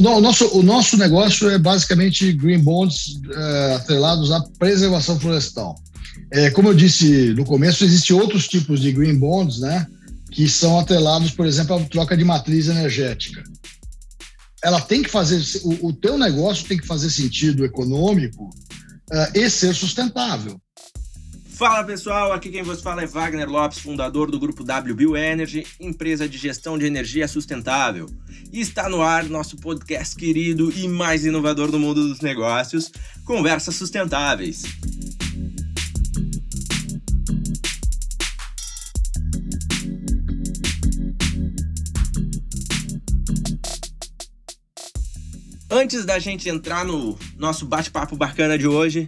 Não, o, nosso, o nosso negócio é basicamente green bonds é, atrelados à preservação florestal. É, como eu disse no começo, existem outros tipos de green bonds, né? Que são atrelados, por exemplo, à troca de matriz energética. Ela tem que fazer, o, o teu negócio tem que fazer sentido econômico uh, e ser sustentável. Fala pessoal, aqui quem vos fala é Wagner Lopes, fundador do grupo WBio Energy, empresa de gestão de energia sustentável. E está no ar nosso podcast querido e mais inovador do mundo dos negócios, Conversas Sustentáveis. Antes da gente entrar no nosso bate-papo bacana de hoje,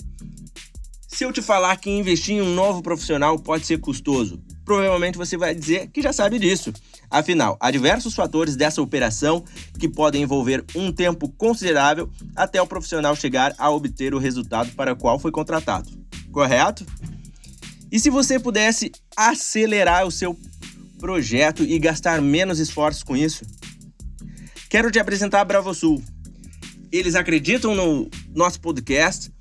se eu te falar que investir em um novo profissional pode ser custoso, provavelmente você vai dizer que já sabe disso. Afinal, há diversos fatores dessa operação que podem envolver um tempo considerável até o profissional chegar a obter o resultado para o qual foi contratado. Correto? E se você pudesse acelerar o seu projeto e gastar menos esforços com isso? Quero te apresentar a BravoSul. Eles acreditam no nosso podcast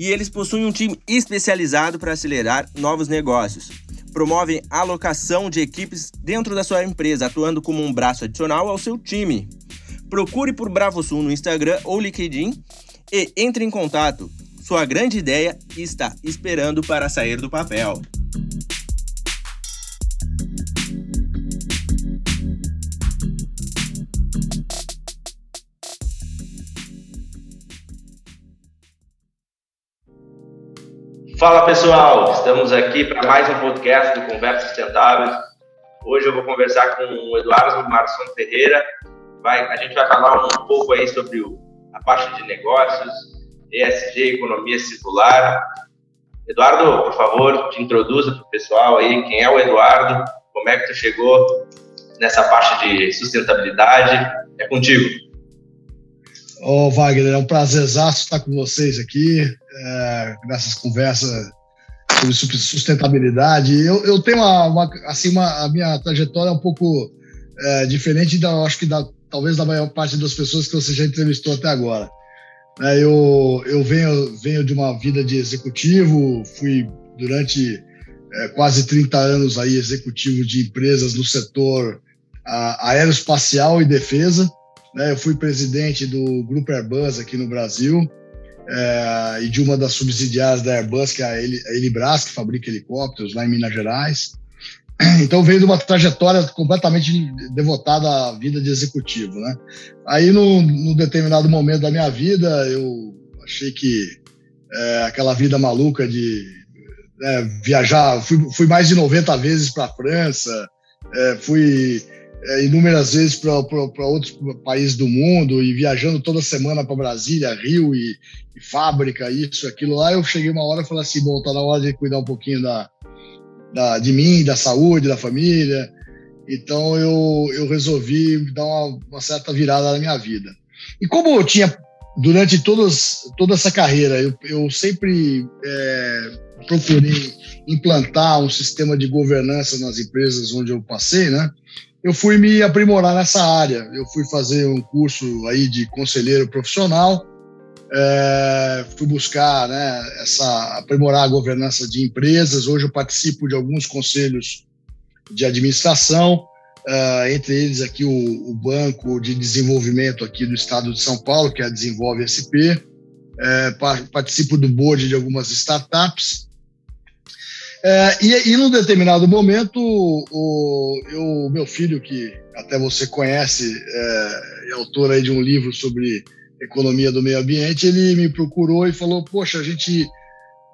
e eles possuem um time especializado para acelerar novos negócios. Promovem alocação de equipes dentro da sua empresa, atuando como um braço adicional ao seu time. Procure por BravoSul no Instagram ou LinkedIn e entre em contato. Sua grande ideia está esperando para sair do papel. Fala pessoal, estamos aqui para mais um podcast do Conversas Sustentáveis. Hoje eu vou conversar com o Eduardo Marçom Ferreira. Vai, a gente vai falar um pouco aí sobre o, a parte de negócios, ESG, economia circular. Eduardo, por favor, te introduza para o pessoal aí quem é o Eduardo, como é que tu chegou nessa parte de sustentabilidade. É contigo. Ô, Wagner, é um prazer estar com vocês aqui é, nessas conversas sobre sustentabilidade. Eu, eu tenho uma, uma, assim, uma, a minha trajetória é um pouco é, diferente da, acho que da, talvez da maior parte das pessoas que você já entrevistou até agora. É, eu, eu venho, venho de uma vida de executivo, fui durante é, quase 30 anos aí executivo de empresas no setor a, aeroespacial e defesa. Né? Eu fui presidente do Grupo Airbus aqui no Brasil é, e de uma das subsidiárias da Airbus, que é a Elibras, que fabrica helicópteros lá em Minas Gerais. Então veio de uma trajetória completamente devotada à vida de executivo, né? Aí, num, determinado momento da minha vida, eu achei que é, aquela vida maluca de é, viajar, fui, fui, mais de 90 vezes para a França, é, fui é, inúmeras vezes para outros países do mundo e viajando toda semana para Brasília, Rio e, e, fábrica, isso, aquilo lá. Eu cheguei uma hora e falei assim: bom, tá na hora de cuidar um pouquinho da, da, de mim, da saúde, da família. Então eu, eu resolvi dar uma, uma certa virada na minha vida. E como eu tinha, durante todas, toda essa carreira, eu, eu sempre é, procurei implantar um sistema de governança nas empresas onde eu passei, né? Eu fui me aprimorar nessa área. Eu fui fazer um curso aí de conselheiro profissional, é, fui buscar né, essa aprimorar a governança de empresas. Hoje eu participo de alguns conselhos de administração, é, entre eles aqui o, o, Banco de Desenvolvimento aqui do Estado de São Paulo, que é a Desenvolve SP. É, participo do board de algumas startups é, e, e num determinado momento, o, eu, meu filho, que até você conhece, é, é autor aí de um livro sobre economia do meio ambiente, ele me procurou e falou: Poxa, a gente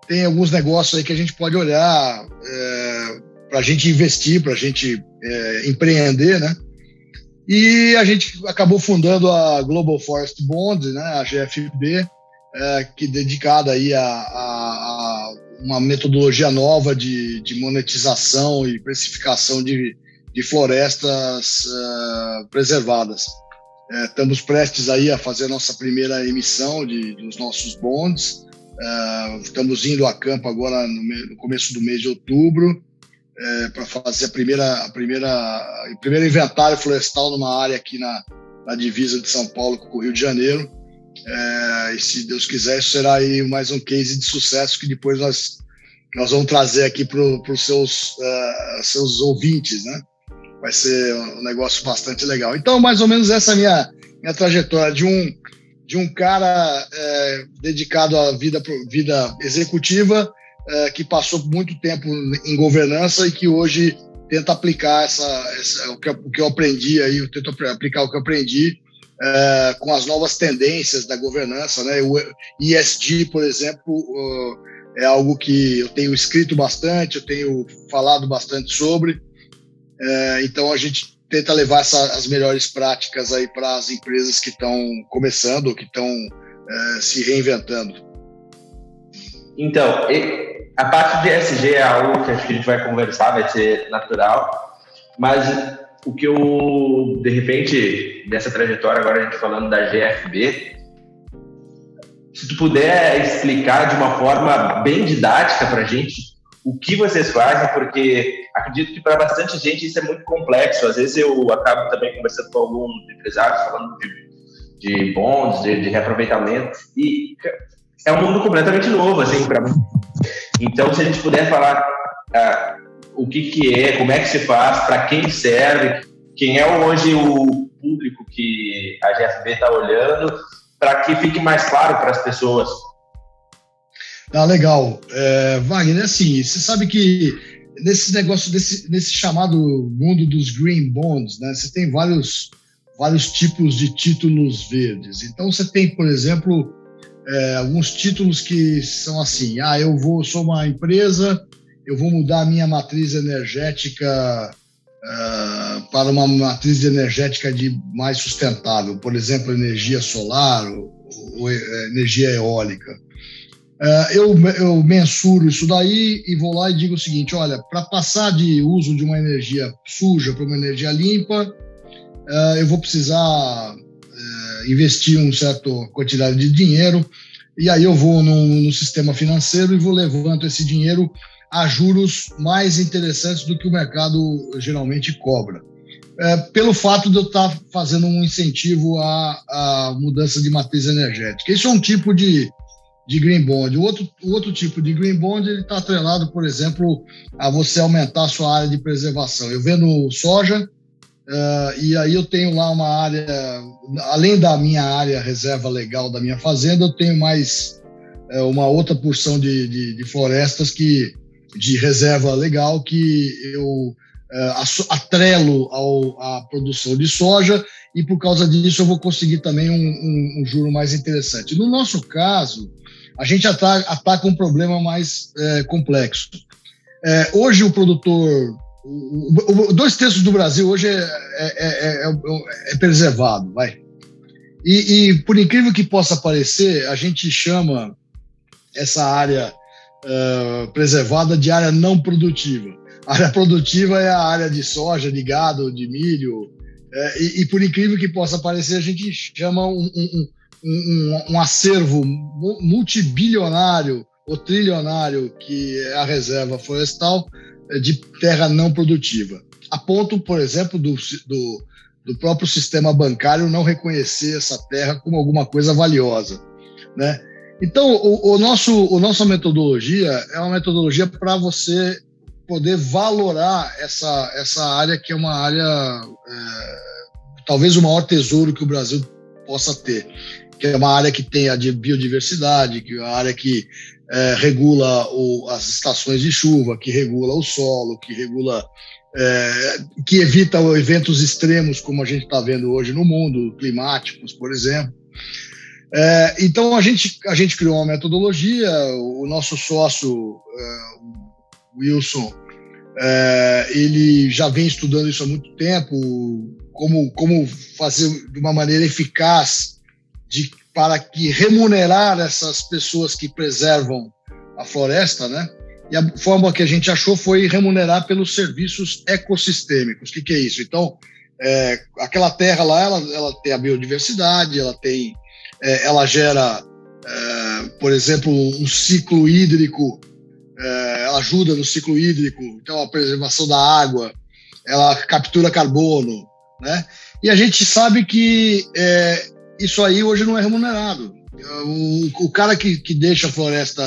tem alguns negócios aí que a gente pode olhar é, para a gente investir, para a gente é, empreender, né? E a gente acabou fundando a Global Forest Bond, né, a GFB, é, que é dedicada aí a, a uma metodologia nova de, de monetização e precificação de, de florestas uh, preservadas. É, estamos prestes aí a fazer a nossa primeira emissão de, dos nossos bonds. Uh, estamos indo a campo agora no, no começo do mês de outubro é, para fazer a primeira, a primeira, o primeiro inventário florestal numa área aqui na, na divisa de São Paulo com o Rio de Janeiro. É, e se Deus quiser, isso será aí mais um case de sucesso que depois nós, nós vamos trazer aqui para os seus, uh, seus ouvintes, né? Vai ser um negócio bastante legal. Então, mais ou menos essa é a minha, minha trajetória de um, de um cara é, dedicado à vida, vida executiva, é, que passou muito tempo em governança e que hoje tenta aplicar essa, essa o, que, o, que, eu aprendi aí, eu tento aplicar o que eu aprendi é, com as novas tendências da governança, né? O ESG, por exemplo, uh, é algo que eu tenho escrito bastante, eu tenho falado bastante sobre. É, então a gente tenta levar essa, as melhores práticas aí para as empresas que estão começando, que estão é, se reinventando. Então, a parte de ESG é algo que acho que a gente vai conversar, vai ser natural, mas o que eu, de repente, dessa trajetória, agora a gente falando da GFB, se tu puder explicar de uma forma bem didática para a gente o que vocês fazem, porque acredito que para bastante gente isso é muito complexo. Às vezes eu acabo também conversando com alguns empresários falando de, de bons, de, de reaproveitamento, e é um mundo completamente novo, assim, para mim. Então, se a gente puder falar ah, o que, que é, como é que se faz, para quem serve, quem é hoje o público que a GFB está olhando, para que fique mais claro para as pessoas. Ah, legal. É, Wagner, assim, você sabe que nesse negócio, desse, nesse chamado mundo dos green bonds, né, você tem vários, vários tipos de títulos verdes. Então, você tem, por exemplo, é, alguns títulos que são assim: ah, eu vou, sou uma empresa, eu vou mudar a minha matriz energética uh, para uma matriz energética de mais sustentável, por exemplo, energia solar ou, ou é, energia eólica. Uh, eu, eu mensuro isso daí e vou lá e digo o seguinte: olha, para passar de uso de uma energia suja para uma energia limpa, uh, eu vou precisar investir uma certa quantidade de dinheiro, e aí eu vou no, no sistema financeiro e vou levanto esse dinheiro a juros mais interessantes do que o mercado geralmente cobra. É, pelo fato de eu estar fazendo um incentivo à, à, mudança de matriz energética. Isso é um tipo de, de green bond. O outro, o outro tipo de green bond ele está atrelado, por exemplo, a você aumentar a sua área de preservação. Eu vendo soja, Uh, e aí eu tenho lá uma área, além da minha área reserva legal da minha fazenda, eu tenho mais uh, uma outra porção de, de, de, florestas que de reserva legal que eu uh, atrelo ao, à produção de soja e por causa disso eu vou conseguir também um, um, um juro mais interessante. No nosso caso, a gente ataca, ataca um problema mais eh, complexo. Eh, hoje o produtor o, o, dois terços do Brasil hoje é, é, é, é preservado, vai. E, e, por incrível que possa parecer, a gente chama essa área uh, preservada de área não produtiva. A área produtiva é a área de soja, de gado, de milho. É, e, e, por incrível que possa parecer, a gente chama um, um, um, um acervo multibilionário ou trilionário, que é a reserva florestal, de terra não produtiva. A ponto, por exemplo, do, do, do próprio sistema bancário não reconhecer essa terra como alguma coisa valiosa, né? Então, o, o, nosso, o nossa metodologia é uma metodologia para você poder valorar essa, essa área que é uma área, é, talvez o maior tesouro que o Brasil possa ter, que é uma área que tem a biodiversidade, que é uma área que é, regula o, as estações de chuva, que regula o solo, que regula, é, que evita eventos extremos como a gente está vendo hoje no mundo, climáticos, por exemplo. É, então a gente a gente criou uma metodologia. O nosso sócio é, Wilson é, ele já vem estudando isso há muito tempo, como como fazer de uma maneira eficaz de para que remunerar essas pessoas que preservam a floresta, né? E a forma que a gente achou foi remunerar pelos serviços ecossistêmicos. O que, que é isso? Então, é, aquela terra lá, ela, ela tem a biodiversidade, ela tem, é, ela gera, é, por exemplo, um ciclo hídrico, é, ela ajuda no ciclo hídrico, então a preservação da água, ela captura carbono, né? E a gente sabe que é, isso aí hoje não é remunerado. O, o cara que, que deixa a floresta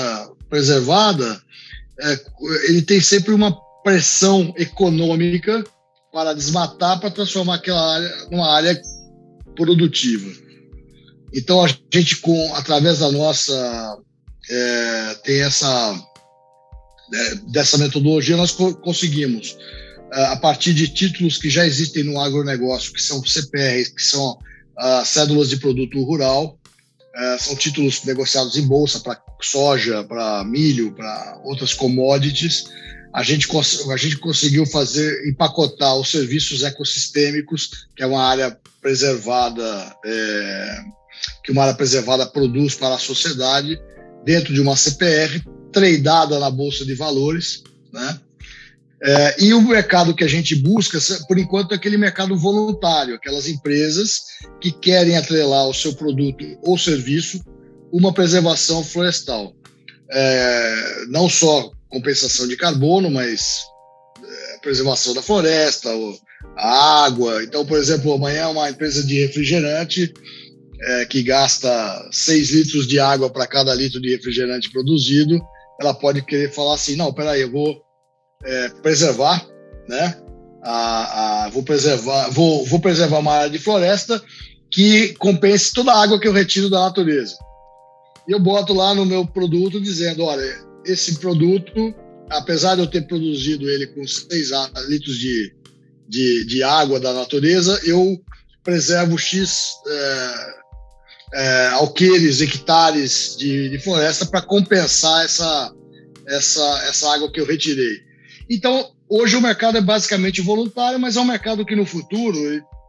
preservada, é, ele tem sempre uma pressão econômica para desmatar, para transformar aquela área numa área produtiva. Então a gente, com através da nossa é, tem essa é, dessa metodologia nós co conseguimos é, a partir de títulos que já existem no agronegócio, que são CPRs, que são uh, cédulas de produto rural, uh, são títulos negociados em bolsa para soja, para milho, para outras commodities. A gente, a gente conseguiu fazer, empacotar os serviços ecossistêmicos, que é uma área preservada, é, que uma área preservada produz para a sociedade, dentro de uma CPR, tradeada na Bolsa de Valores, né? É, e o mercado que a gente busca, por enquanto, é aquele mercado voluntário, aquelas empresas que querem atrelar o seu produto ou serviço uma preservação florestal. É, não só compensação de carbono, mas é, preservação da floresta, a água. Então, por exemplo, amanhã uma empresa de refrigerante é, que gasta 6 litros de água para cada litro de refrigerante produzido, ela pode querer falar assim, não, peraí, eu vou é, preservar, né? A, a, vou preservar, vou, vou preservar uma área de floresta que compense toda a água que eu retiro da natureza. E eu boto lá no meu produto dizendo, olha, esse produto, apesar de eu ter produzido ele com 6 litros de, de, de, água da natureza, eu preservo X é, é, alqueires, hectares de, de floresta para compensar essa, essa, essa água que eu retirei. Então, hoje o mercado é basicamente voluntário, mas é um mercado que no futuro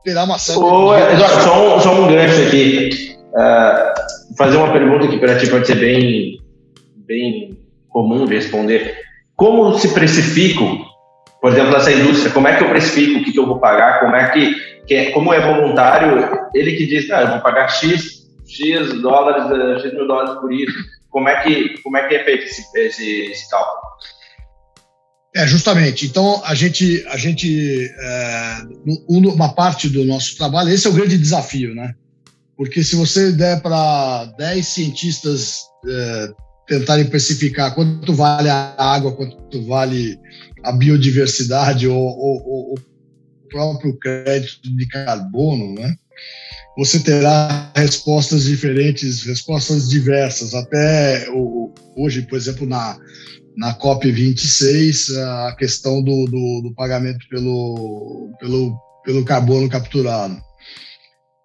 terá uma de... Eduardo, só um, só um gancho aqui. Uh, fazer uma pergunta que para ti pode ser bem, bem comum de responder. Como se precifico, por exemplo, nessa indústria, como é que eu precifico o que, que eu vou pagar, como é que, que é, como é voluntário, ele que diz, ah, eu vou pagar X, X dólares, X mil dólares por isso, como é que, como é, que é feito esse, esse, esse cálculo? É, justamente. Então, a gente, a gente é, uma parte do nosso trabalho, esse é o grande desafio, né? Porque se você der para 10 cientistas é, tentarem especificar quanto vale a água, quanto vale a biodiversidade ou, ou, ou o próprio crédito de carbono, né? Você terá respostas diferentes, respostas diversas. Até hoje, por exemplo, na, na COP26 a questão do, do, do, pagamento pelo, pelo, pelo carbono capturado.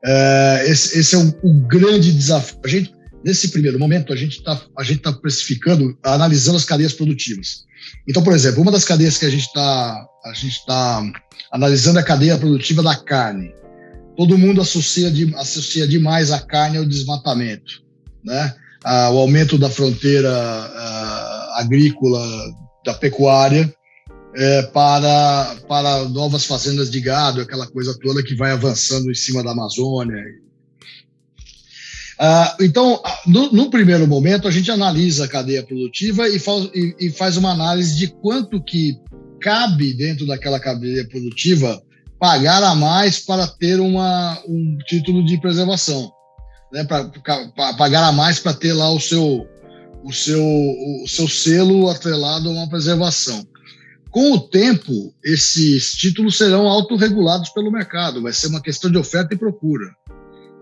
É, esse, esse, é o, o, grande desafio. A gente, nesse primeiro momento, a gente está tá precificando, analisando as cadeias produtivas. Então, por exemplo, uma das cadeias que a gente está tá analisando é a cadeia produtiva da carne. Todo mundo associa, de, associa demais a carne ao desmatamento, né? Ah, o aumento da fronteira ah, agrícola, da pecuária, é, para, para novas fazendas de gado, aquela coisa toda que vai avançando em cima da Amazônia. Ah, então, no, no, primeiro momento, a gente analisa a cadeia produtiva e faz, e, e faz uma análise de quanto que cabe dentro daquela cadeia produtiva pagar a mais para ter uma, um título de preservação, né? para pagar a mais para ter lá o seu, o seu, o seu selo atrelado a uma preservação. Com o tempo, esses títulos serão autorregulados pelo mercado, vai ser uma questão de oferta e procura.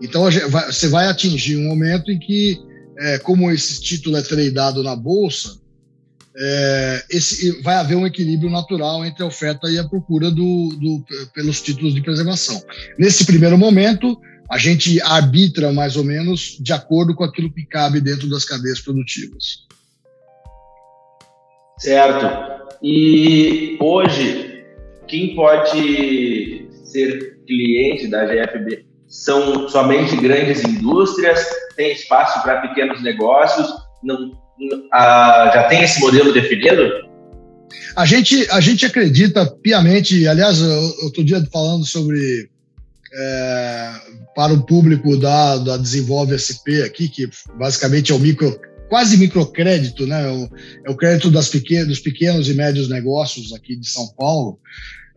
Então, você vai atingir um momento em que, é, como esse título é tradeado na bolsa, é, esse, vai haver um equilíbrio natural entre a oferta e a procura do, do, pelos títulos de preservação. Nesse primeiro momento, a gente arbitra mais ou menos de acordo com aquilo que cabe dentro das cadeias produtivas. Certo. E hoje, quem pode ser cliente da GFB são somente grandes indústrias? Tem espaço para pequenos negócios? Não, a, já tem esse modelo definido? A gente, a gente acredita piamente, aliás, outro dia falando sobre é, para o público da, da Desenvolve SP aqui, que basicamente é o micro, quase microcrédito, né? É o, é o crédito das pequenos, dos pequenos e médios negócios aqui de São Paulo.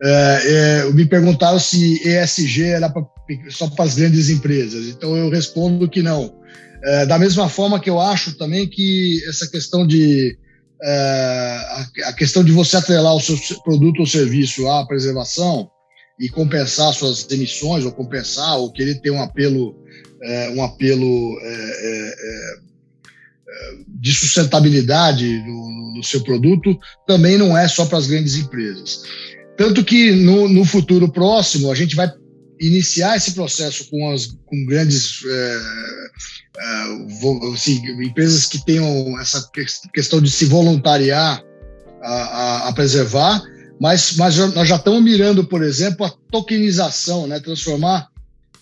É, é, me perguntaram se ESG era pra, só para as grandes empresas. Então eu respondo que não. É, da mesma forma que eu acho também que essa questão de é, a, questão de você atrelar o seu produto ou serviço à preservação e compensar suas emissões ou compensar ou querer ter um apelo é, um apelo é, de sustentabilidade no, seu produto também não é só para as grandes empresas. Tanto que no, no, futuro próximo a gente vai iniciar esse processo com as com grandes é, é, assim, empresas que tenham essa questão de se voluntariar a, a, a preservar, mas, mas nós já estamos mirando, por exemplo, a tokenização, né? transformar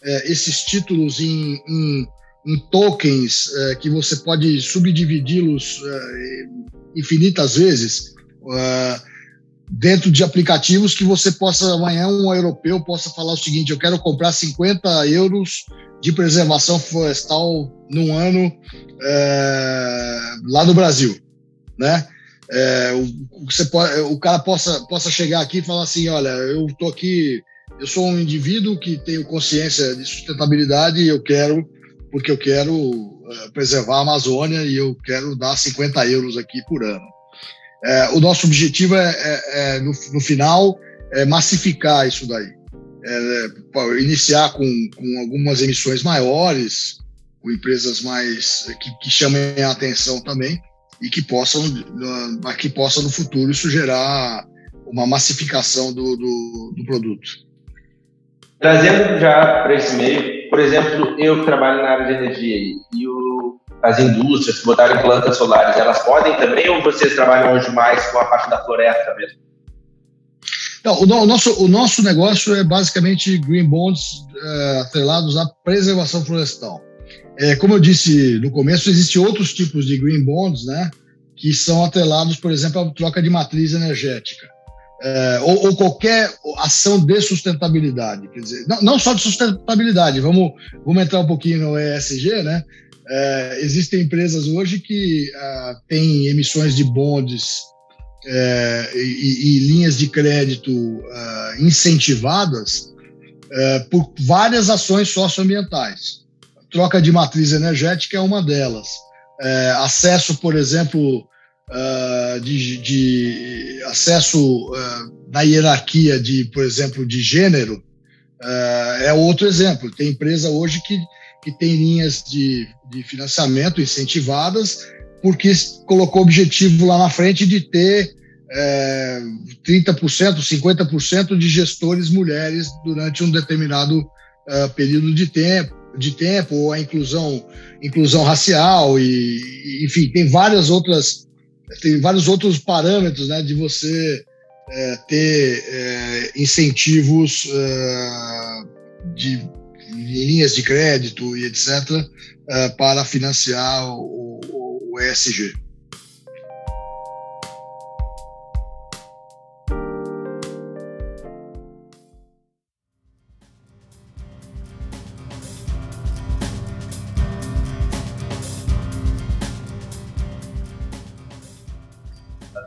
é, esses títulos em, em em tokens é, que você pode subdividi-los é, infinitas vezes é, dentro de aplicativos que você possa amanhã um europeu possa falar o seguinte eu quero comprar 50 euros de preservação florestal num ano é, lá no Brasil né é, o, você pode, o cara possa, possa chegar aqui e falar assim olha eu estou aqui eu sou um indivíduo que tenho consciência de sustentabilidade e eu quero porque eu quero uh, preservar a Amazônia e eu quero dar 50 euros aqui por ano. É, o nosso objetivo é, é, é no, no, final, é massificar isso daí. Iniciar com, com algumas emissões maiores, com empresas mais que, que chamem a atenção também e que possam, que possa no futuro isso gerar uma massificação do, do, do produto. Trazendo já para esse meio, por exemplo, eu que trabalho na área de energia e as indústrias que botaram plantas solares, elas podem também ou vocês trabalham hoje mais com a parte da floresta mesmo? Não, o, o, nosso, o nosso negócio é basicamente green bonds é, atrelados à preservação florestal. É, como eu disse no começo, existem outros tipos de green bonds, né, que são atrelados, por exemplo, à troca de matriz energética é, ou, ou, qualquer ação de sustentabilidade, quer dizer, não, não, só de sustentabilidade, vamos, vamos entrar um pouquinho no ESG, né? É, existem empresas hoje que ah, têm emissões de bondes é, e, e, linhas de crédito ah, incentivadas é, por várias ações socioambientais. troca de matriz energética é uma delas. É, acesso, por exemplo, uh, de, de, acesso na hierarquia de, por exemplo, de gênero, é outro exemplo. Tem empresa hoje que, que tem linhas de, de financiamento incentivadas porque colocou objetivo lá na frente de ter é, 30%, 50% de gestores mulheres durante um determinado uh, período de tempo, de tempo, ou a inclusão, inclusão racial, e, enfim, tem várias outras tem vários outros parâmetros né, de você é, ter é, incentivos é, de, linhas de crédito e etc. É, para financiar o, o ESG.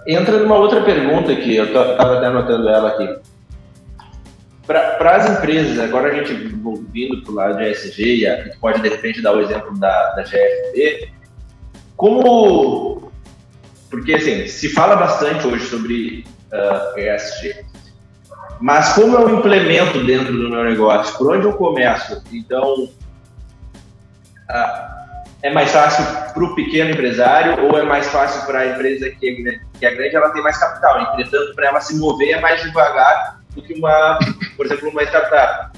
entra numa outra pergunta aqui, eu estava até anotando ela aqui. Para as empresas, agora a gente vindo para o lado de ESG, e a gente pode de repente dar o exemplo da, da GFB, como. Porque assim, se fala bastante hoje sobre uh, ah, ESG, mas como eu implemento dentro do meu negócio? Por onde eu começo? Então, uh, é mais fácil para o pequeno empresário ou é mais fácil para a empresa que é, grande, que é grande, ela tem mais capital. Entretanto, para ela se mover é mais devagar do que uma, por exemplo, uma startup.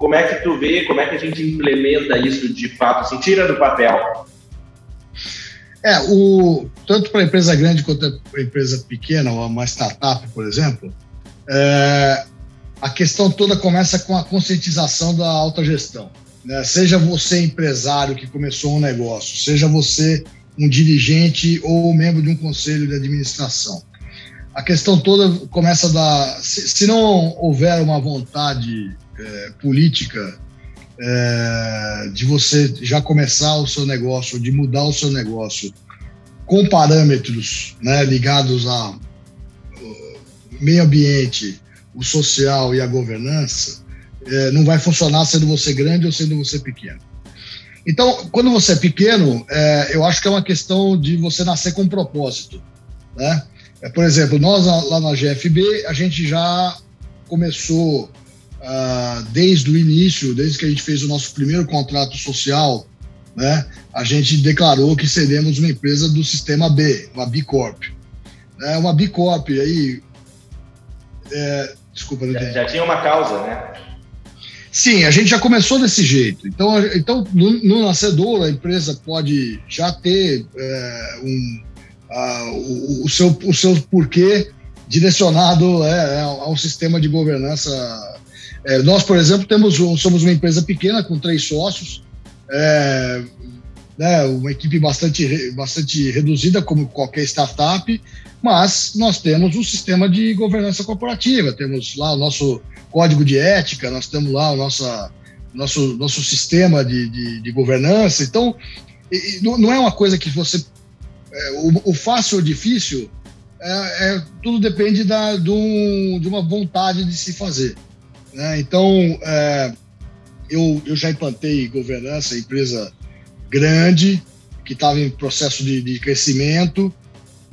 Como é que tu vê, como é que a gente implementa isso de fato, assim, tira do papel? É, o, tanto para a empresa grande quanto para a empresa pequena, ou uma startup, por exemplo, é, a questão toda começa com a conscientização da alta gestão. Né? Seja você empresário que começou um negócio, seja você um dirigente ou membro de um conselho de administração. A questão toda começa da. Se, se não houver uma vontade é, política é, de você já começar o seu negócio, de mudar o seu negócio com parâmetros né, ligados a meio ambiente, o social e a governança, é, não vai funcionar sendo você grande ou sendo você pequeno. Então, quando você é pequeno, é, eu acho que é uma questão de você nascer com um propósito. Né? É, por exemplo, nós lá na GFB, a gente já começou ah, desde o início, desde que a gente fez o nosso primeiro contrato social, né, a gente declarou que seremos uma empresa do sistema B, uma B Corp. É uma B Corp, aí. É, desculpa, não já, já tinha uma causa, né? Sim, a gente já começou desse jeito. Então, então no, no nascedor, a empresa pode já ter é, um, a, o, o, seu, o seu porquê direcionado é, ao sistema de governança. É, nós, por exemplo, temos somos uma empresa pequena com três sócios, é, né, uma equipe bastante, bastante reduzida, como qualquer startup, mas nós temos um sistema de governança corporativa, temos lá o nosso código de ética, nós temos lá o nosso, nosso, nosso sistema de, de, de governança. Então, não é uma coisa que você. É, o, o, fácil ou difícil, é, é, tudo depende da, do, de uma vontade de se fazer. Né? Então, é, eu, eu já implantei governança, empresa grande, que estava em processo de, de crescimento.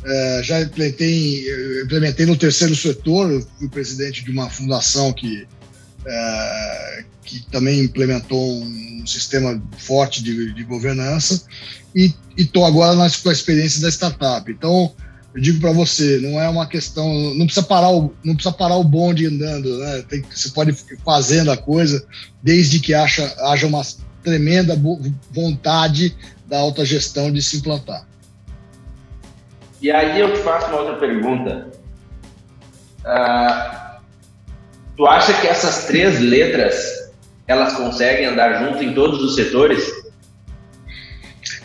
É, já implementei, implementei no terceiro setor, fui presidente de uma fundação que, é, que também implementou um sistema forte de, de governança e estou agora com a experiência da startup. Então, eu digo para você, não é uma questão, não precisa parar o, não precisa parar o bonde andando, né? Tem, você pode ir fazendo a coisa desde que acha, haja uma tremenda vontade da alta gestão de se implantar. E aí eu te faço uma outra pergunta. Uh, tu acha que essas três letras elas conseguem andar junto em todos os setores?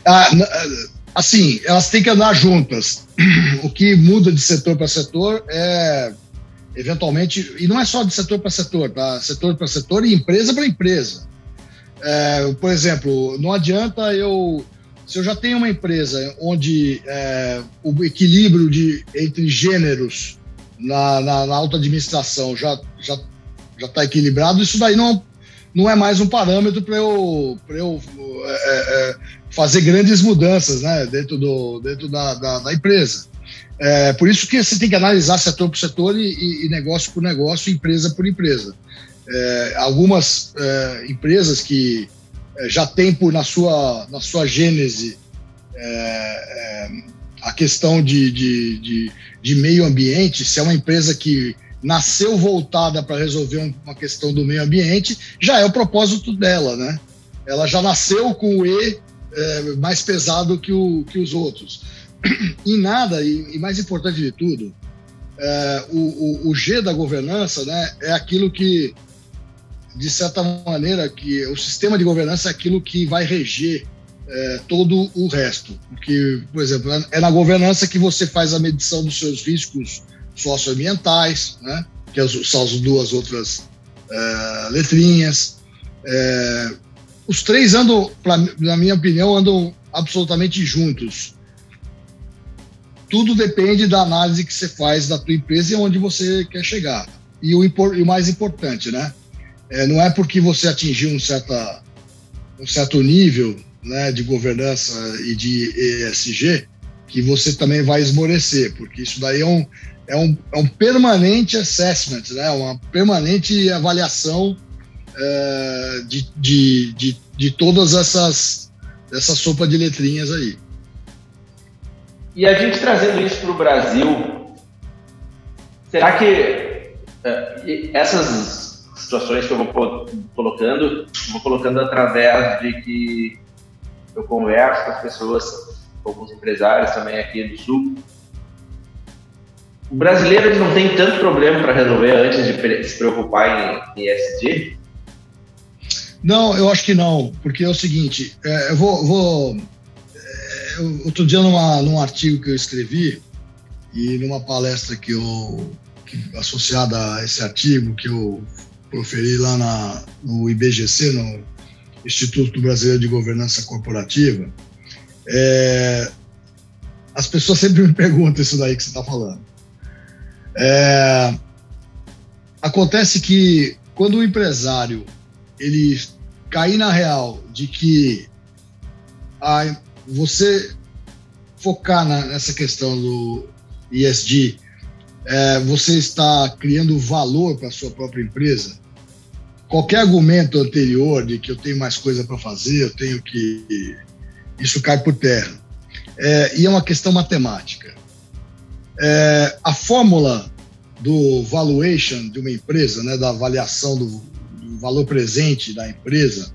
Ah, assim, elas têm que andar juntas. O que muda de setor para setor é eventualmente, e não é só de setor para setor, tá? Setor para setor e empresa para empresa. É, por exemplo, não adianta eu se eu já tenho uma empresa onde é, o equilíbrio de, entre gêneros na, na, na alta administração já já já está equilibrado, isso daí não não é mais um parâmetro para eu, eu é, é, é, fazer grandes mudanças né, dentro, do, dentro da, da, da empresa. É, por isso que você tem que analisar setor por setor e, e negócio por negócio, empresa por empresa. É, algumas é, empresas que é, já tem por na sua, na sua gênese é, é, a questão de, de, de, de, meio ambiente, se é uma empresa que nasceu voltada para resolver uma questão do meio ambiente, já é o propósito dela, né? Ela já nasceu com o E é, mais pesado que, o, que os outros. Em nada, e, e mais importante de tudo, é, o, o, o G da governança né, é aquilo que de certa maneira, que o sistema de governança é aquilo que vai reger é, todo o resto. Porque, por exemplo, é na governança que você faz a medição dos seus riscos socioambientais, né? que é são as duas outras é, letrinhas. Os três andam, pra, na minha opinião, andam absolutamente juntos. Tudo depende da análise que você faz da tua empresa e onde você quer chegar. E o, e o mais importante, né? É, não é porque você atingiu um, certa, um certo nível né, de governança e de ESG que você também vai esmorecer, porque isso daí é um, é um, é um permanente assessment, né, uma permanente avaliação é, de, de, de, de todas essas essa sopa de letrinhas aí. E a gente trazendo isso para o Brasil, será que é, essas situações que eu vou colocando, vou colocando através de que eu converso com as pessoas, com alguns empresários também aqui do Sul. O brasileiro não tem tanto problema para resolver antes de se preocupar em ESG? Não, eu acho que não, porque é o seguinte, é, eu vou, vou é, outro dia numa, num artigo que eu escrevi e numa palestra que eu que, associada a esse artigo que eu proferi lá na, no IBGC, no Instituto Brasileiro de Governança Corporativa, é, as pessoas sempre me perguntam isso daí que você está falando. É, acontece que quando o empresário ele cair na real de que a, você focar na, nessa questão do ESG, é, você está criando valor para sua própria empresa. Qualquer argumento anterior de que eu tenho mais coisa para fazer, eu tenho que. Isso cai por terra. É, e é uma questão matemática. É, a fórmula do valuation de uma empresa, né, da avaliação do, valor presente da empresa,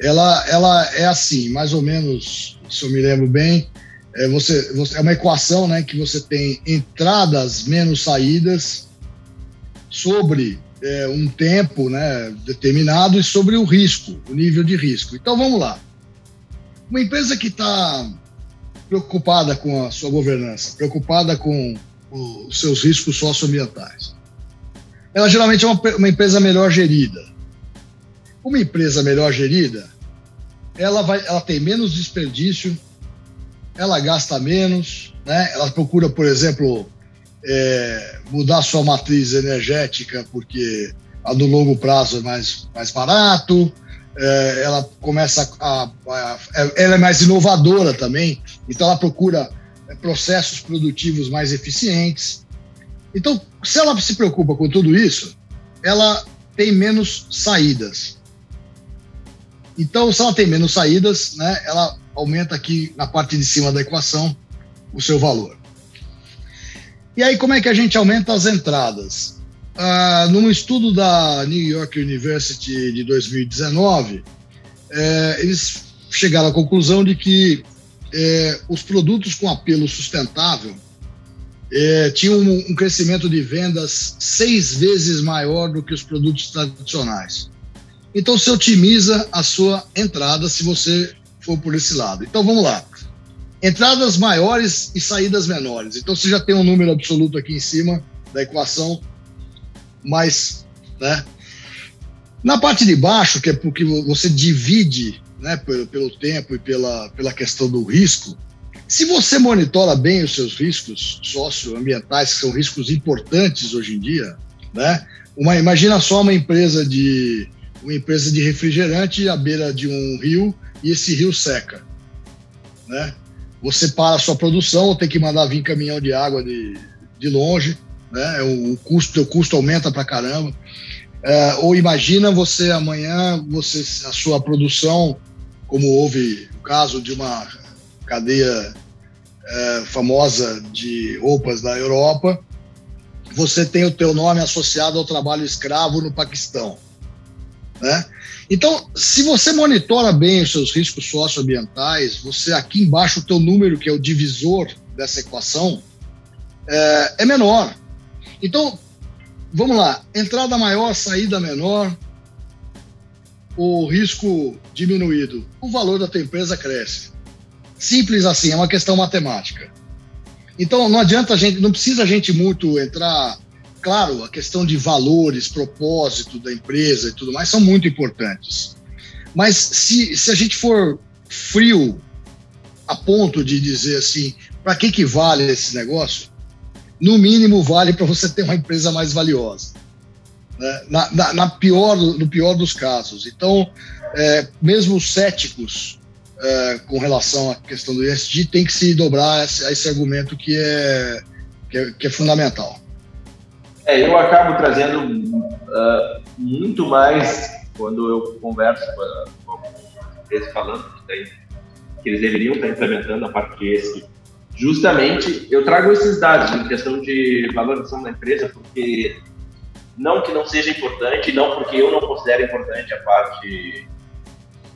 ela, ela é assim, mais ou menos, se eu me lembro bem, é, você, você, é uma equação né, que você tem entradas menos saídas sobre é, um tempo né, determinado e sobre o risco, o nível de risco. Então vamos lá. Uma empresa que está preocupada com a sua governança, preocupada com os seus riscos socioambientais, ela geralmente é uma, uma empresa melhor gerida. Uma empresa melhor gerida, ela, vai, ela tem menos desperdício, ela gasta menos, né? ela procura, por exemplo, é, mudar sua matriz energética porque a do longo prazo é mais, mais barato, é, ela começa a, a, a, Ela é mais inovadora também, então ela procura é, processos produtivos mais eficientes. Então, se ela se preocupa com tudo isso, ela tem menos saídas. Então, se ela tem menos saídas, né, ela aumenta aqui na parte de cima da equação o seu valor. E aí, como é que a gente aumenta as entradas? Ah, num estudo da New York University de 2019, é, eles chegaram à conclusão de que é, os produtos com apelo sustentável é, tinham um, um crescimento de vendas seis vezes maior do que os produtos tradicionais. Então, se otimiza a sua entrada se você for por esse lado. Então vamos lá. Entradas maiores e saídas menores. Então você já tem um número absoluto aqui em cima da equação, mas, né? Na parte de baixo, que é porque você divide, né, pelo, pelo tempo e pela, pela questão do risco, se você monitora bem os seus riscos socioambientais, que são riscos importantes hoje em dia, né? Uma, imagina só uma empresa de uma empresa de refrigerante à beira de um rio e esse rio seca, né? Você para a sua produção, ou tem que mandar vir caminhão de água de, de longe, né? O, custo, o custo aumenta para caramba. É, ou imagina você amanhã, você a sua produção, como houve o caso de uma cadeia é, famosa de roupas da Europa, você tem o teu nome associado ao trabalho escravo no Paquistão, né? Então, se você monitora bem os seus riscos socioambientais, você aqui embaixo o teu número, que é o divisor dessa equação, é, é menor. Então, vamos lá, entrada maior, saída menor, o risco diminuído, o valor da tua empresa cresce. Simples assim, é uma questão matemática. Então não adianta a gente, não precisa a gente muito entrar claro, a questão de valores, propósito da empresa e tudo mais são muito importantes. Mas se, se a gente for frio a ponto de dizer assim, para que, que vale esse negócio? No mínimo vale para você ter uma empresa mais valiosa. Né? Na, na, na, pior, no pior dos casos. Então, é, mesmo os céticos é, com relação à questão do ESG tem que se dobrar a esse, a esse argumento que é, que é, que é fundamental. É, eu acabo trazendo uh, muito mais quando eu converso com, empresa falando que, que, eles deveriam estar implementando a parte esse. Justamente, eu trago esses dados em questão de valorização da empresa, porque não que não seja importante, não porque eu não considero importante a parte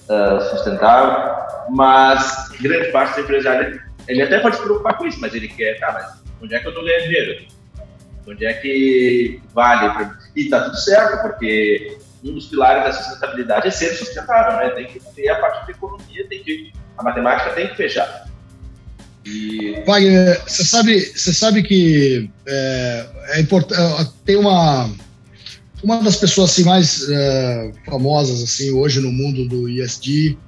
uh, sustentável, mas grande parte do empresário, ele até pode se preocupar com isso, mas ele quer, tá, mas onde é que eu estou ganhando dinheiro? Onde é que vale? E está tudo certo, porque um dos pilares da sustentabilidade é ser sustentável, né? Tem que ter a parte da economia, tem que a matemática tem que fechar. E... Wagner, você sabe, você sabe que é, é importante. É, tem uma uma das pessoas assim mais é, famosas assim hoje no mundo do ISD,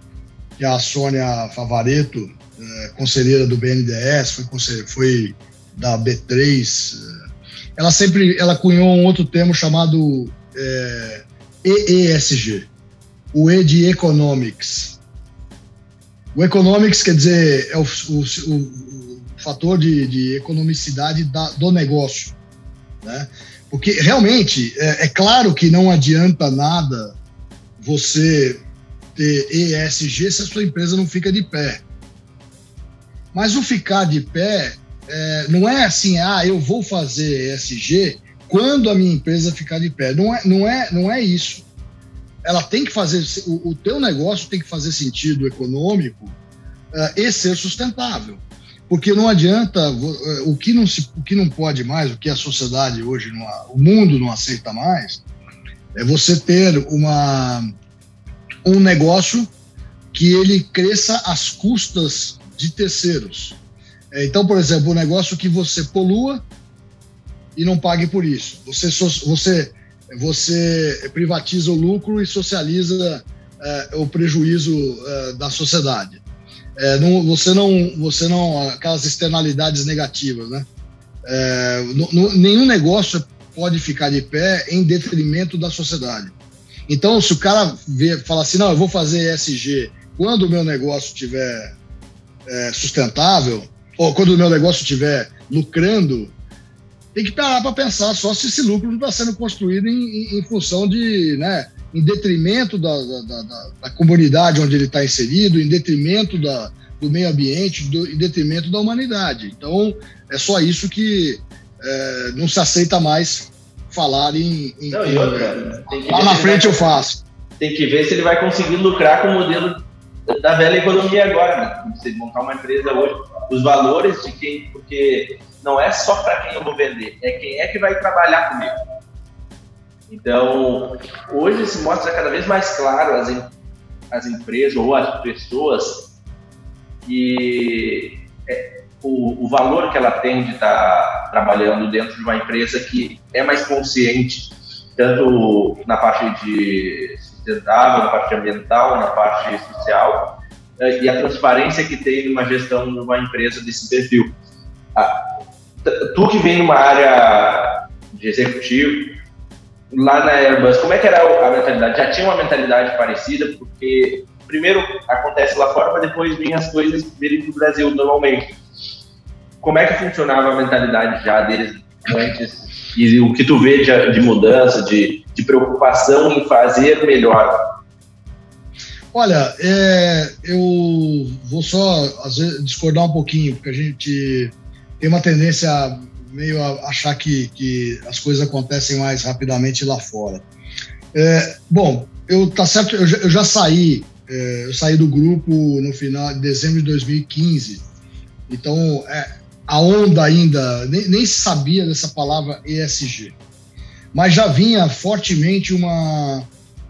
que é a Sônia Favareto, é, conselheira do BNDES, foi, foi da B3 ela sempre ela cunhou um outro termo chamado é, EESG, o E de Economics. O Economics quer dizer é o, o, o, fator de, de economicidade da, do negócio, né? Porque realmente é, é claro que não adianta nada você ter ESG se a sua empresa não fica de pé. Mas o ficar de pé é, não é assim, ah, eu vou fazer ESG quando a minha empresa ficar de pé. Não é, não é, não é isso. Ela tem que fazer, o, o teu negócio tem que fazer sentido econômico uh, e ser sustentável. Porque não adianta, é, o que não, se, o que não pode mais, o que a sociedade hoje, não, o mundo não aceita mais, é você ter uma, um negócio que ele cresça às custas de terceiros. É, então, por exemplo, um negócio que você polua e não pague por isso. Você, você, você privatiza o lucro e socializa é, o prejuízo é, da sociedade. É, não, você não, você não, aquelas externalidades negativas, né? É, nenhum negócio pode ficar de pé em detrimento da sociedade. Então, se o cara vê, fala assim, não, eu vou fazer ESG quando o meu negócio estiver é, sustentável, ou quando o meu negócio estiver lucrando, tem que parar para pensar só se esse lucro não está sendo construído em, em, em, função de, né, em detrimento da, da, da, da comunidade onde ele está inserido, em detrimento da, do meio ambiente, do, em detrimento da humanidade. Então, é só isso que é, não se aceita mais falar em. em não, e outra, lá na frente vai, eu faço. Tem que ver se ele vai conseguir lucrar com o modelo da velha economia agora, né? Você montar uma empresa hoje, os valores de quem, porque não é só para quem eu vou vender, é quem é que vai trabalhar comigo. Então, hoje se mostra cada vez mais claro as, as empresas ou as pessoas que é, o, o, valor que ela tem de estar tá trabalhando dentro de uma empresa que é mais consciente, tanto na parte de sustentável, na parte ambiental, na parte social, e a transparência que tem numa gestão de uma empresa desse perfil. Ah, tu que vem numa área de executivo, lá na Airbus, como é que era a mentalidade? Já tinha uma mentalidade parecida? Porque primeiro acontece lá fora, para depois vir as coisas virem para o Brasil normalmente. Como é que funcionava a mentalidade já deles antes? E o que tu vê de, de mudança, de, de preocupação em fazer melhor? Olha, é, eu vou só vezes, discordar um pouquinho, porque a gente tem uma tendência meio a achar que, que as coisas acontecem mais rapidamente lá fora. É, bom, eu tá certo, eu já, eu já saí, é, eu saí do grupo no final de dezembro de 2015. Então, é, a onda ainda nem, nem sabia dessa palavra ESG mas já vinha fortemente uma,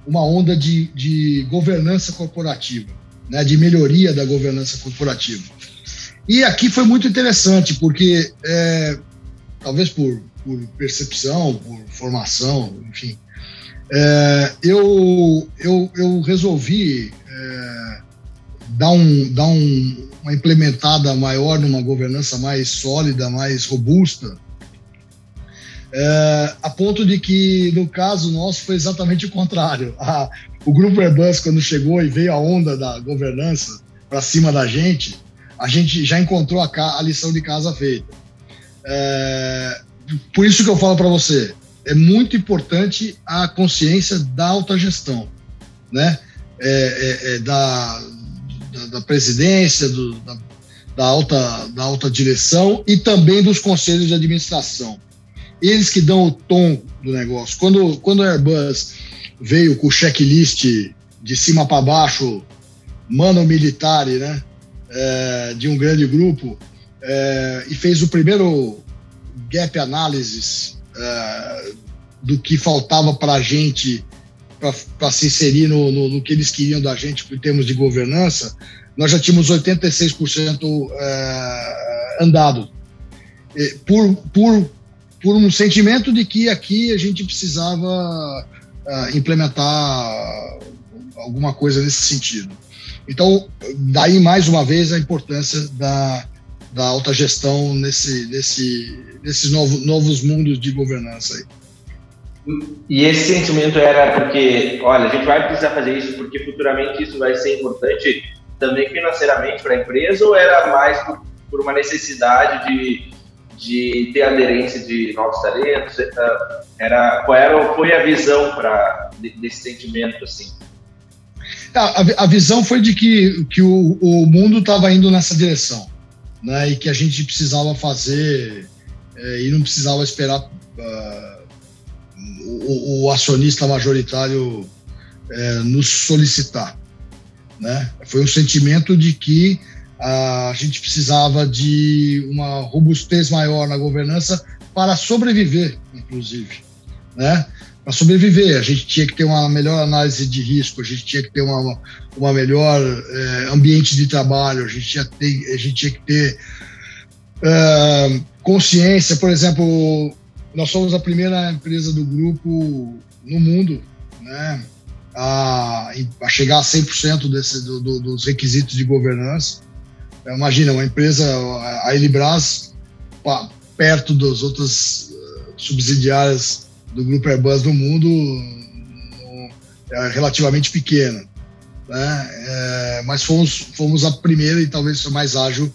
uma onda de, de governança corporativa, né, de melhoria da governança corporativa. E aqui foi muito interessante, porque é, talvez por, por, percepção, por formação, enfim, é, eu, eu, eu resolvi é, dar, um, dar um, uma implementada maior numa governança mais sólida, mais robusta, é, a ponto de que, no caso nosso, foi exatamente o contrário. A, o grupo Airbus, quando chegou e veio a onda da governança para cima da gente, a gente já encontrou a, a lição de casa feita. É, por isso que eu falo para você, é muito importante a consciência da alta gestão, né? É, é, é da, da, da, presidência, do, da, da, alta, da alta direção e também dos conselhos de administração eles que dão o tom do negócio. Quando, quando a Airbus veio com o checklist de cima para baixo, mano militar, né, é, de um grande grupo, é, e fez o primeiro gap analysis é, do que faltava para a gente para se inserir no, no, no, que eles queriam da gente em termos de governança, nós já tínhamos 86% é, andado. Por, por por um sentimento de que aqui a gente precisava uh, implementar alguma coisa nesse sentido. Então, daí mais uma vez a importância da, da alta gestão nesse, nesse, nesses novo, novos mundos de governança aí. E esse sentimento era porque, olha, a gente vai precisar fazer isso porque futuramente isso vai ser importante também financeiramente para a empresa ou era mais por, por, uma necessidade de, de ter aderência de novos talentos? Era, qual era, foi a visão para desse sentimento assim? A, a, visão foi de que, que o, o mundo estava indo nessa direção, né? E que a gente precisava fazer é, e não precisava esperar uh, o, o, acionista majoritário é, nos solicitar, né? Foi um sentimento de que a gente precisava de uma robustez maior na governança para sobreviver, inclusive, né? para sobreviver. A gente tinha que ter uma melhor análise de risco, a gente tinha que ter uma, uma melhor é, ambiente de trabalho, a gente tinha, ter, a gente tinha que ter é, consciência. Por exemplo, nós somos a primeira empresa do grupo no mundo né, a, a chegar a 100% desse, do, do, dos requisitos de governança. Imagina, uma empresa, a Elibras, perto das outras eh, subsidiárias do grupo Airbus no mundo é relativamente pequena. Né? É, mas fomos, fomos a primeira e talvez a mais ágil,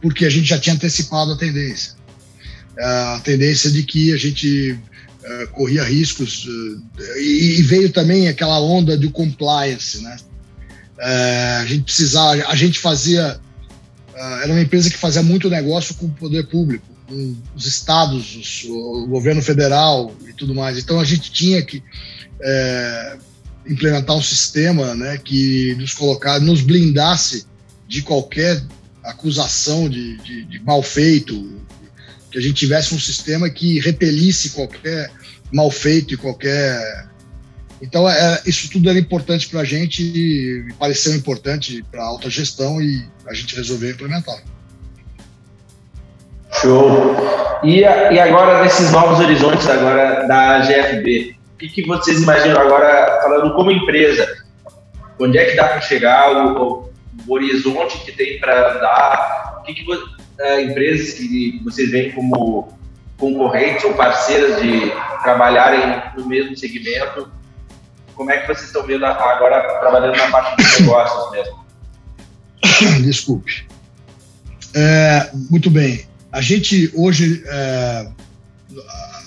porque a gente já tinha antecipado a tendência. É, a tendência de que a gente é, corria riscos, é, e, e, veio também aquela onda do compliance. Né? É, a gente precisava, a gente fazia, era uma empresa que fazia muito negócio com o poder público os estados, os, o governo federal e tudo mais. Então a gente tinha que é, implementar um sistema né, que nos colocasse, nos blindasse de qualquer acusação de, de, de mal feito, que a gente tivesse um sistema que repelisse qualquer mal feito e qualquer. Então, é, isso tudo era importante para a gente e pareceu importante para a alta gestão e a gente resolveu implementar. Show. E, e agora, nesses novos horizontes agora da GFB, o que, que vocês imaginam agora, falando como empresa? Onde é que dá para chegar? O, o, horizonte que tem para andar? O que, que uh, empresas que vocês veem como concorrentes ou parceiras de trabalharem no mesmo segmento? Como é que vocês estão vendo agora trabalhando na parte de negócios mesmo? Desculpe. É, muito bem a gente hoje, é,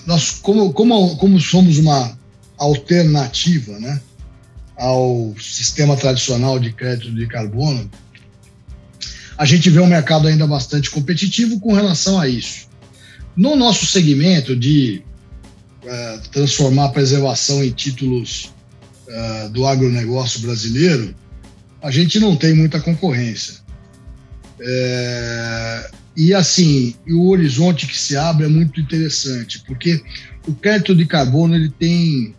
nós como, como, como somos uma alternativa né, ao sistema tradicional de crédito de carbono, a gente vê um mercado ainda bastante competitivo com relação a isso. No nosso segmento de é, transformar a preservação em títulos é, do agronegócio brasileiro, a gente não tem muita concorrência. É, e assim, o horizonte que se abre é muito interessante, porque o crédito de carbono ele tem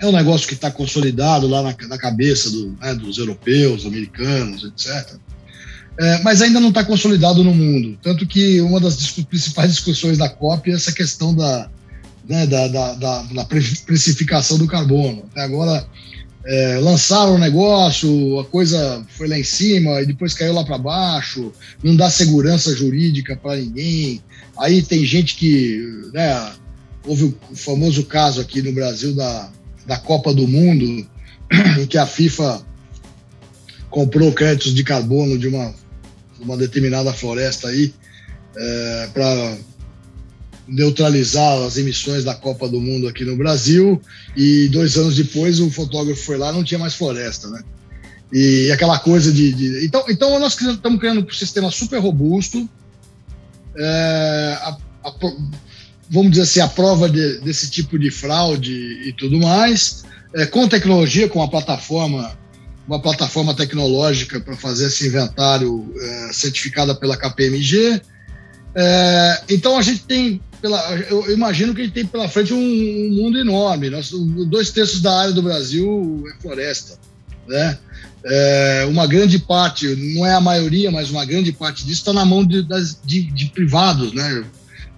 é um negócio que está consolidado lá na, na cabeça do, né, dos europeus, americanos, etc. É, mas ainda não está consolidado no mundo. Tanto que uma das discu principais discussões da COP é essa questão da, né, da, da, da, da precificação do carbono. Até agora, é, lançaram o negócio, a coisa foi lá em cima e depois caiu lá para baixo, não dá segurança jurídica para ninguém. Aí tem gente que. Né, houve o famoso caso aqui no Brasil da, da Copa do Mundo, em que a FIFA comprou créditos de carbono de uma, uma determinada floresta aí é, para neutralizar as emissões da Copa do Mundo aqui no Brasil e dois anos depois o fotógrafo foi lá não tinha mais floresta, né? E aquela coisa de, de... então então nós estamos criando um sistema super robusto é, a, a, vamos dizer assim a prova de, desse tipo de fraude e tudo mais é, com tecnologia com a plataforma uma plataforma tecnológica para fazer esse inventário é, certificada pela KPMG é, então a gente tem pela, eu imagino que a gente tem pela frente um, um mundo enorme. Nós, dois terços da área do Brasil é floresta, né? É, uma grande parte, não é a maioria, mas uma grande parte disso está na mão de, de, de, privados, né?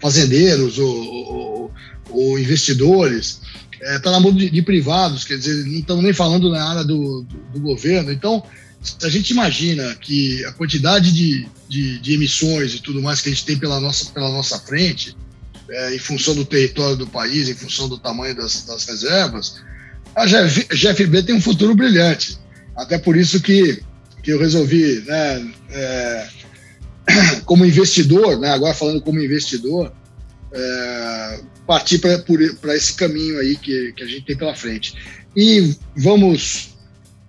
Fazendeiros ou, ou, ou investidores. Está é, na mão de, de, privados, quer dizer, não estamos nem falando na área do, do, do governo. Então, se a gente imagina que a quantidade de, de, de, emissões e tudo mais que a gente tem pela nossa, pela nossa frente, é, em função do território do país, em função do tamanho das, das reservas, a GFB tem um futuro brilhante. Até por isso que, que eu resolvi, né, é, como investidor, né, agora falando como investidor, é, partir para esse caminho aí que, que a gente tem pela frente. E vamos,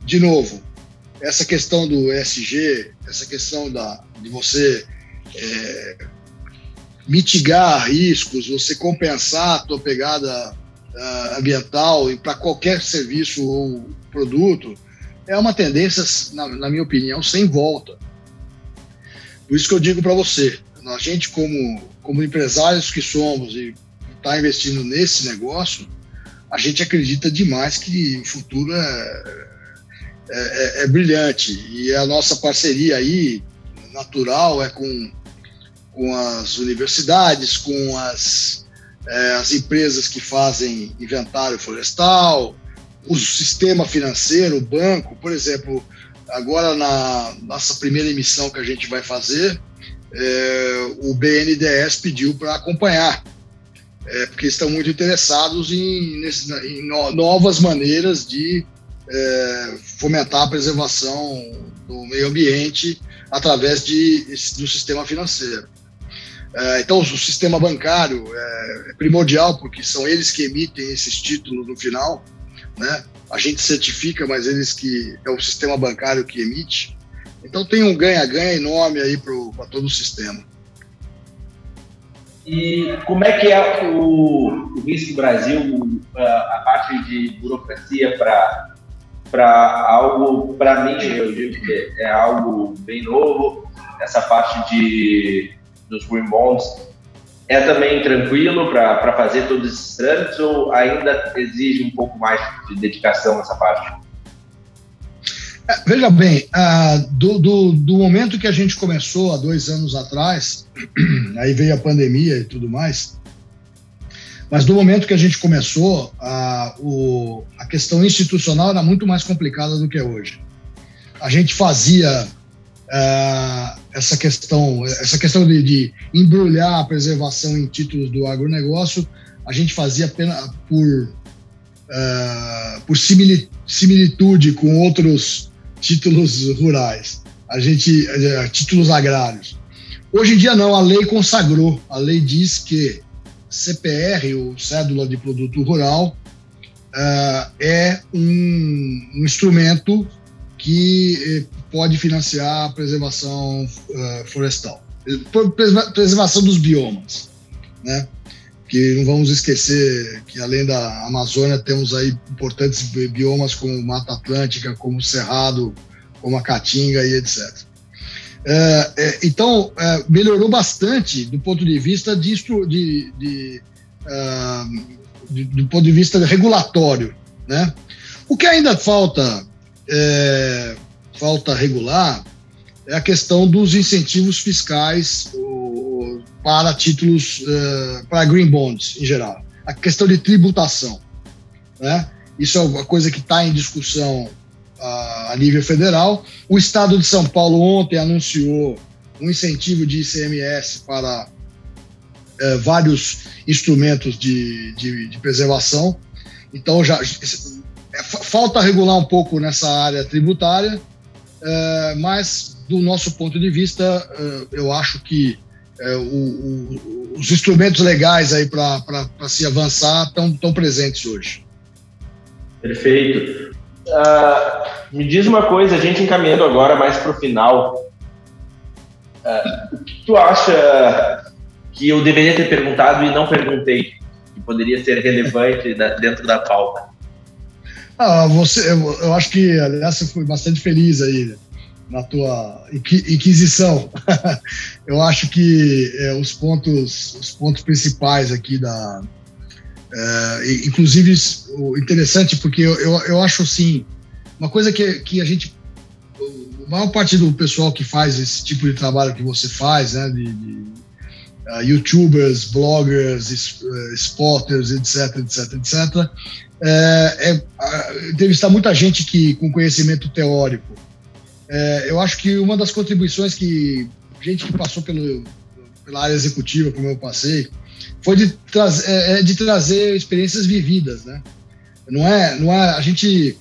de novo, essa questão do ESG, essa questão da, de você é, mitigar riscos, você compensar a tua pegada uh, ambiental e para qualquer serviço ou produto, é uma tendência, na, na, minha opinião, sem volta. Por isso que eu digo para você, a gente como, como empresários que somos e está investindo nesse negócio, a gente acredita demais que o futuro é, é, é, é, brilhante. E a nossa parceria aí, natural, é com, com as universidades, com as, é, as empresas que fazem inventário florestal, o sistema financeiro, o banco, por exemplo, agora na nossa primeira emissão que a gente vai fazer, é, o BNDES pediu para acompanhar, é, porque estão muito interessados em, nesse, em no, novas maneiras de é, fomentar a preservação do meio ambiente através de, do sistema financeiro. É, então, o sistema bancário é, é primordial, porque são eles que emitem esses títulos no final, né? A gente certifica, mas eles que é o sistema bancário que emite. Então tem um ganha-ganha enorme aí para todo o sistema. E como é que é o, o Brasil, a parte de burocracia para para algo, para mim, eu digo que é algo bem novo, essa parte de, dos green bonds é também tranquilo para fazer todos esses trâmites ou ainda exige um pouco mais de dedicação nessa parte? É, veja bem, do, do, do, momento que a gente começou há dois anos atrás, aí veio a pandemia e tudo mais, mas do momento que a gente começou, a, o, a questão institucional era muito mais complicada do que é hoje. A gente fazia uh, essa questão, essa questão de, de, embrulhar a preservação em títulos do agronegócio, a gente fazia apenas por, uh, por similitude com outros títulos rurais, a gente uh, títulos agrários. Hoje em dia não, a lei consagrou, a lei diz que CPR, ou Cédula de Produto Rural, uh, é um, um, instrumento que eh, pode financiar a preservação uh, florestal, preservação dos biomas, né? Que não vamos esquecer que além da Amazônia temos aí importantes biomas como Mata Atlântica, como Cerrado, como a Caatinga e etc. É, é, então, é, melhorou bastante do ponto de vista de, de, de, de, do ponto de vista regulatório. Né? O que ainda falta, é, falta regular é a questão dos incentivos fiscais para títulos, uh, para green bonds em geral. A questão de tributação. Né? Isso é uma coisa que está em discussão a, nível federal. O Estado de São Paulo ontem anunciou um incentivo de ICMS para é, vários instrumentos de, de, de, preservação. Então, já é, falta regular um pouco nessa área tributária, é, mas do nosso ponto de vista, é, eu acho que é, o, o, os instrumentos legais aí para se avançar estão presentes hoje. Perfeito. Uh, me diz uma coisa, a gente encaminhando agora mais para o final. Uh, o que tu acha que eu deveria ter perguntado e não perguntei, que poderia ser relevante dentro da pauta? Ah, você, eu, eu, acho que, aliás, você foi bastante feliz aí na tua inquisição. eu acho que é, os pontos, os pontos principais aqui da, é, inclusive, interessante porque eu, eu, eu, acho assim, uma coisa que, que a gente. A maior parte do pessoal que faz esse tipo de trabalho que você faz, né, de, de uh, youtubers, bloggers, uh, spotters, etc, etc, etc, é, é, entrevistar muita gente que com conhecimento teórico. é, eu acho que uma das contribuições que gente que passou pelo, pela área executiva, como eu passei, foi de, tra é, é, de trazer experiências vividas, né? Não é, não é a gente.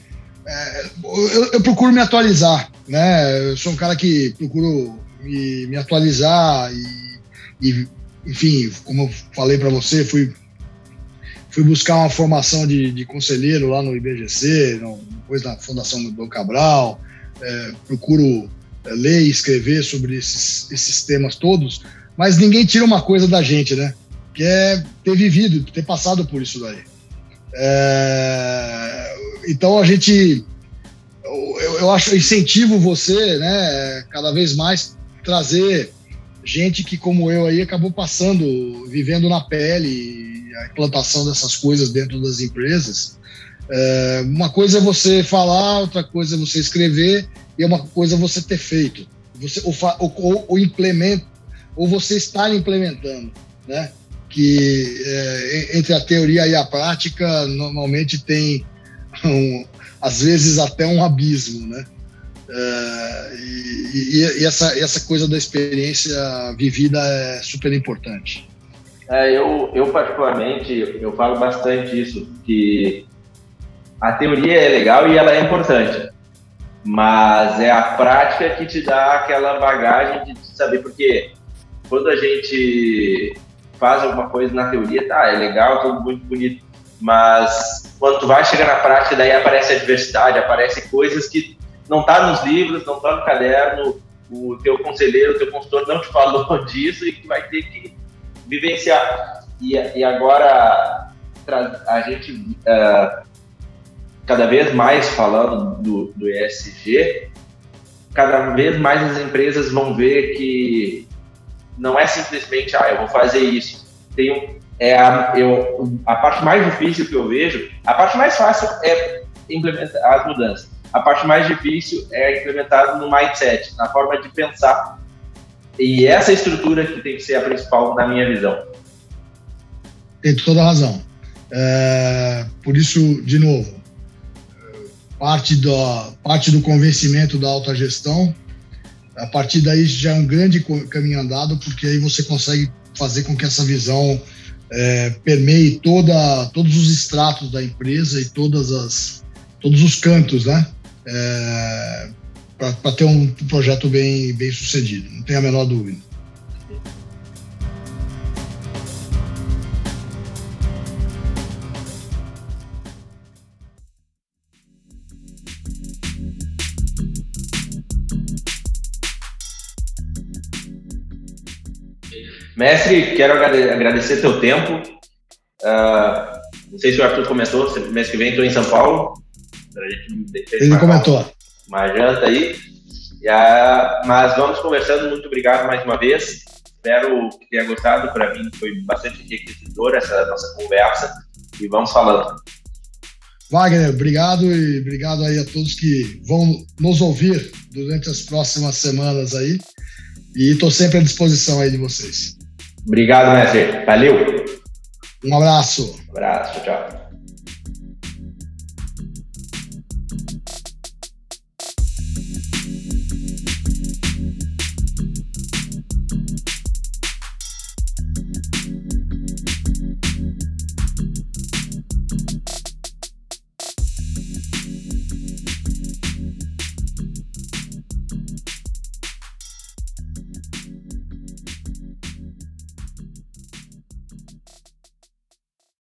É, eu, eu, procuro me atualizar, né? Eu sou um cara que procuro me, me atualizar e, e, enfim, como eu falei para você, fui fui buscar uma formação de, de conselheiro lá no IBGC, depois na Fundação do Cabral, é, procuro é, ler e escrever sobre esses, esses temas todos, mas ninguém tira uma coisa da gente, né? Que é ter vivido, ter passado por isso daí. É, então a gente, eu, eu acho, incentivo você, né, cada vez mais trazer gente que como eu aí acabou passando, vivendo na pele a implantação dessas coisas dentro das empresas. É, uma coisa é você falar, outra coisa é você escrever e uma coisa é você ter feito. Você ou, ou, ou implementa ou você está implementando, né? Que é, entre a teoria e a prática normalmente tem um, às vezes até um abismo, né? É, e, e, essa, essa coisa da experiência vivida é super importante. É, eu, eu particularmente eu falo bastante isso que a teoria é legal e ela é importante, mas é a prática que te dá aquela bagagem de saber porque quando a gente faz alguma coisa na teoria, tá, é legal, tudo muito bonito, mas quando tu vai chegar na prática, daí aparece a diversidade, aparece coisas que não tá nos livros, não tá no caderno, o teu conselheiro, o teu consultor não te falou disso e tu vai ter que vivenciar. E, e agora a gente uh, cada vez mais falando do, do ESG, cada vez mais as empresas vão ver que não é simplesmente, ah, eu vou fazer isso. Tem um, é a, eu, a parte mais difícil que eu vejo, a parte mais fácil é implementar as mudanças. A parte mais difícil é implementar no mindset, na forma de pensar. E essa estrutura que tem que ser a principal na minha visão. Tem toda a razão. É, por isso, de novo, parte do, parte do convencimento da autogestão. A partir daí já é um grande caminho andado, porque aí você consegue fazer com que essa visão é, permeie toda, todos os estratos da empresa e todas as, todos os cantos, né? É, para ter um projeto bem, bem sucedido, não tem a menor dúvida. Mestre, quero agradecer teu tempo. Uh, não sei se o Arthur comentou, mês que vem estou em São Paulo. Ele comentou. Uma janta aí. A, mas vamos conversando. Muito obrigado mais uma vez. Espero que tenha gostado. Para mim foi bastante enriquecedor essa nossa conversa. E vamos falando. Wagner, obrigado e obrigado aí a todos que vão nos ouvir durante as próximas semanas aí. E estou sempre à disposição aí de vocês. Obrigado, mestre. Valeu. Um abraço. Um abraço. Tchau.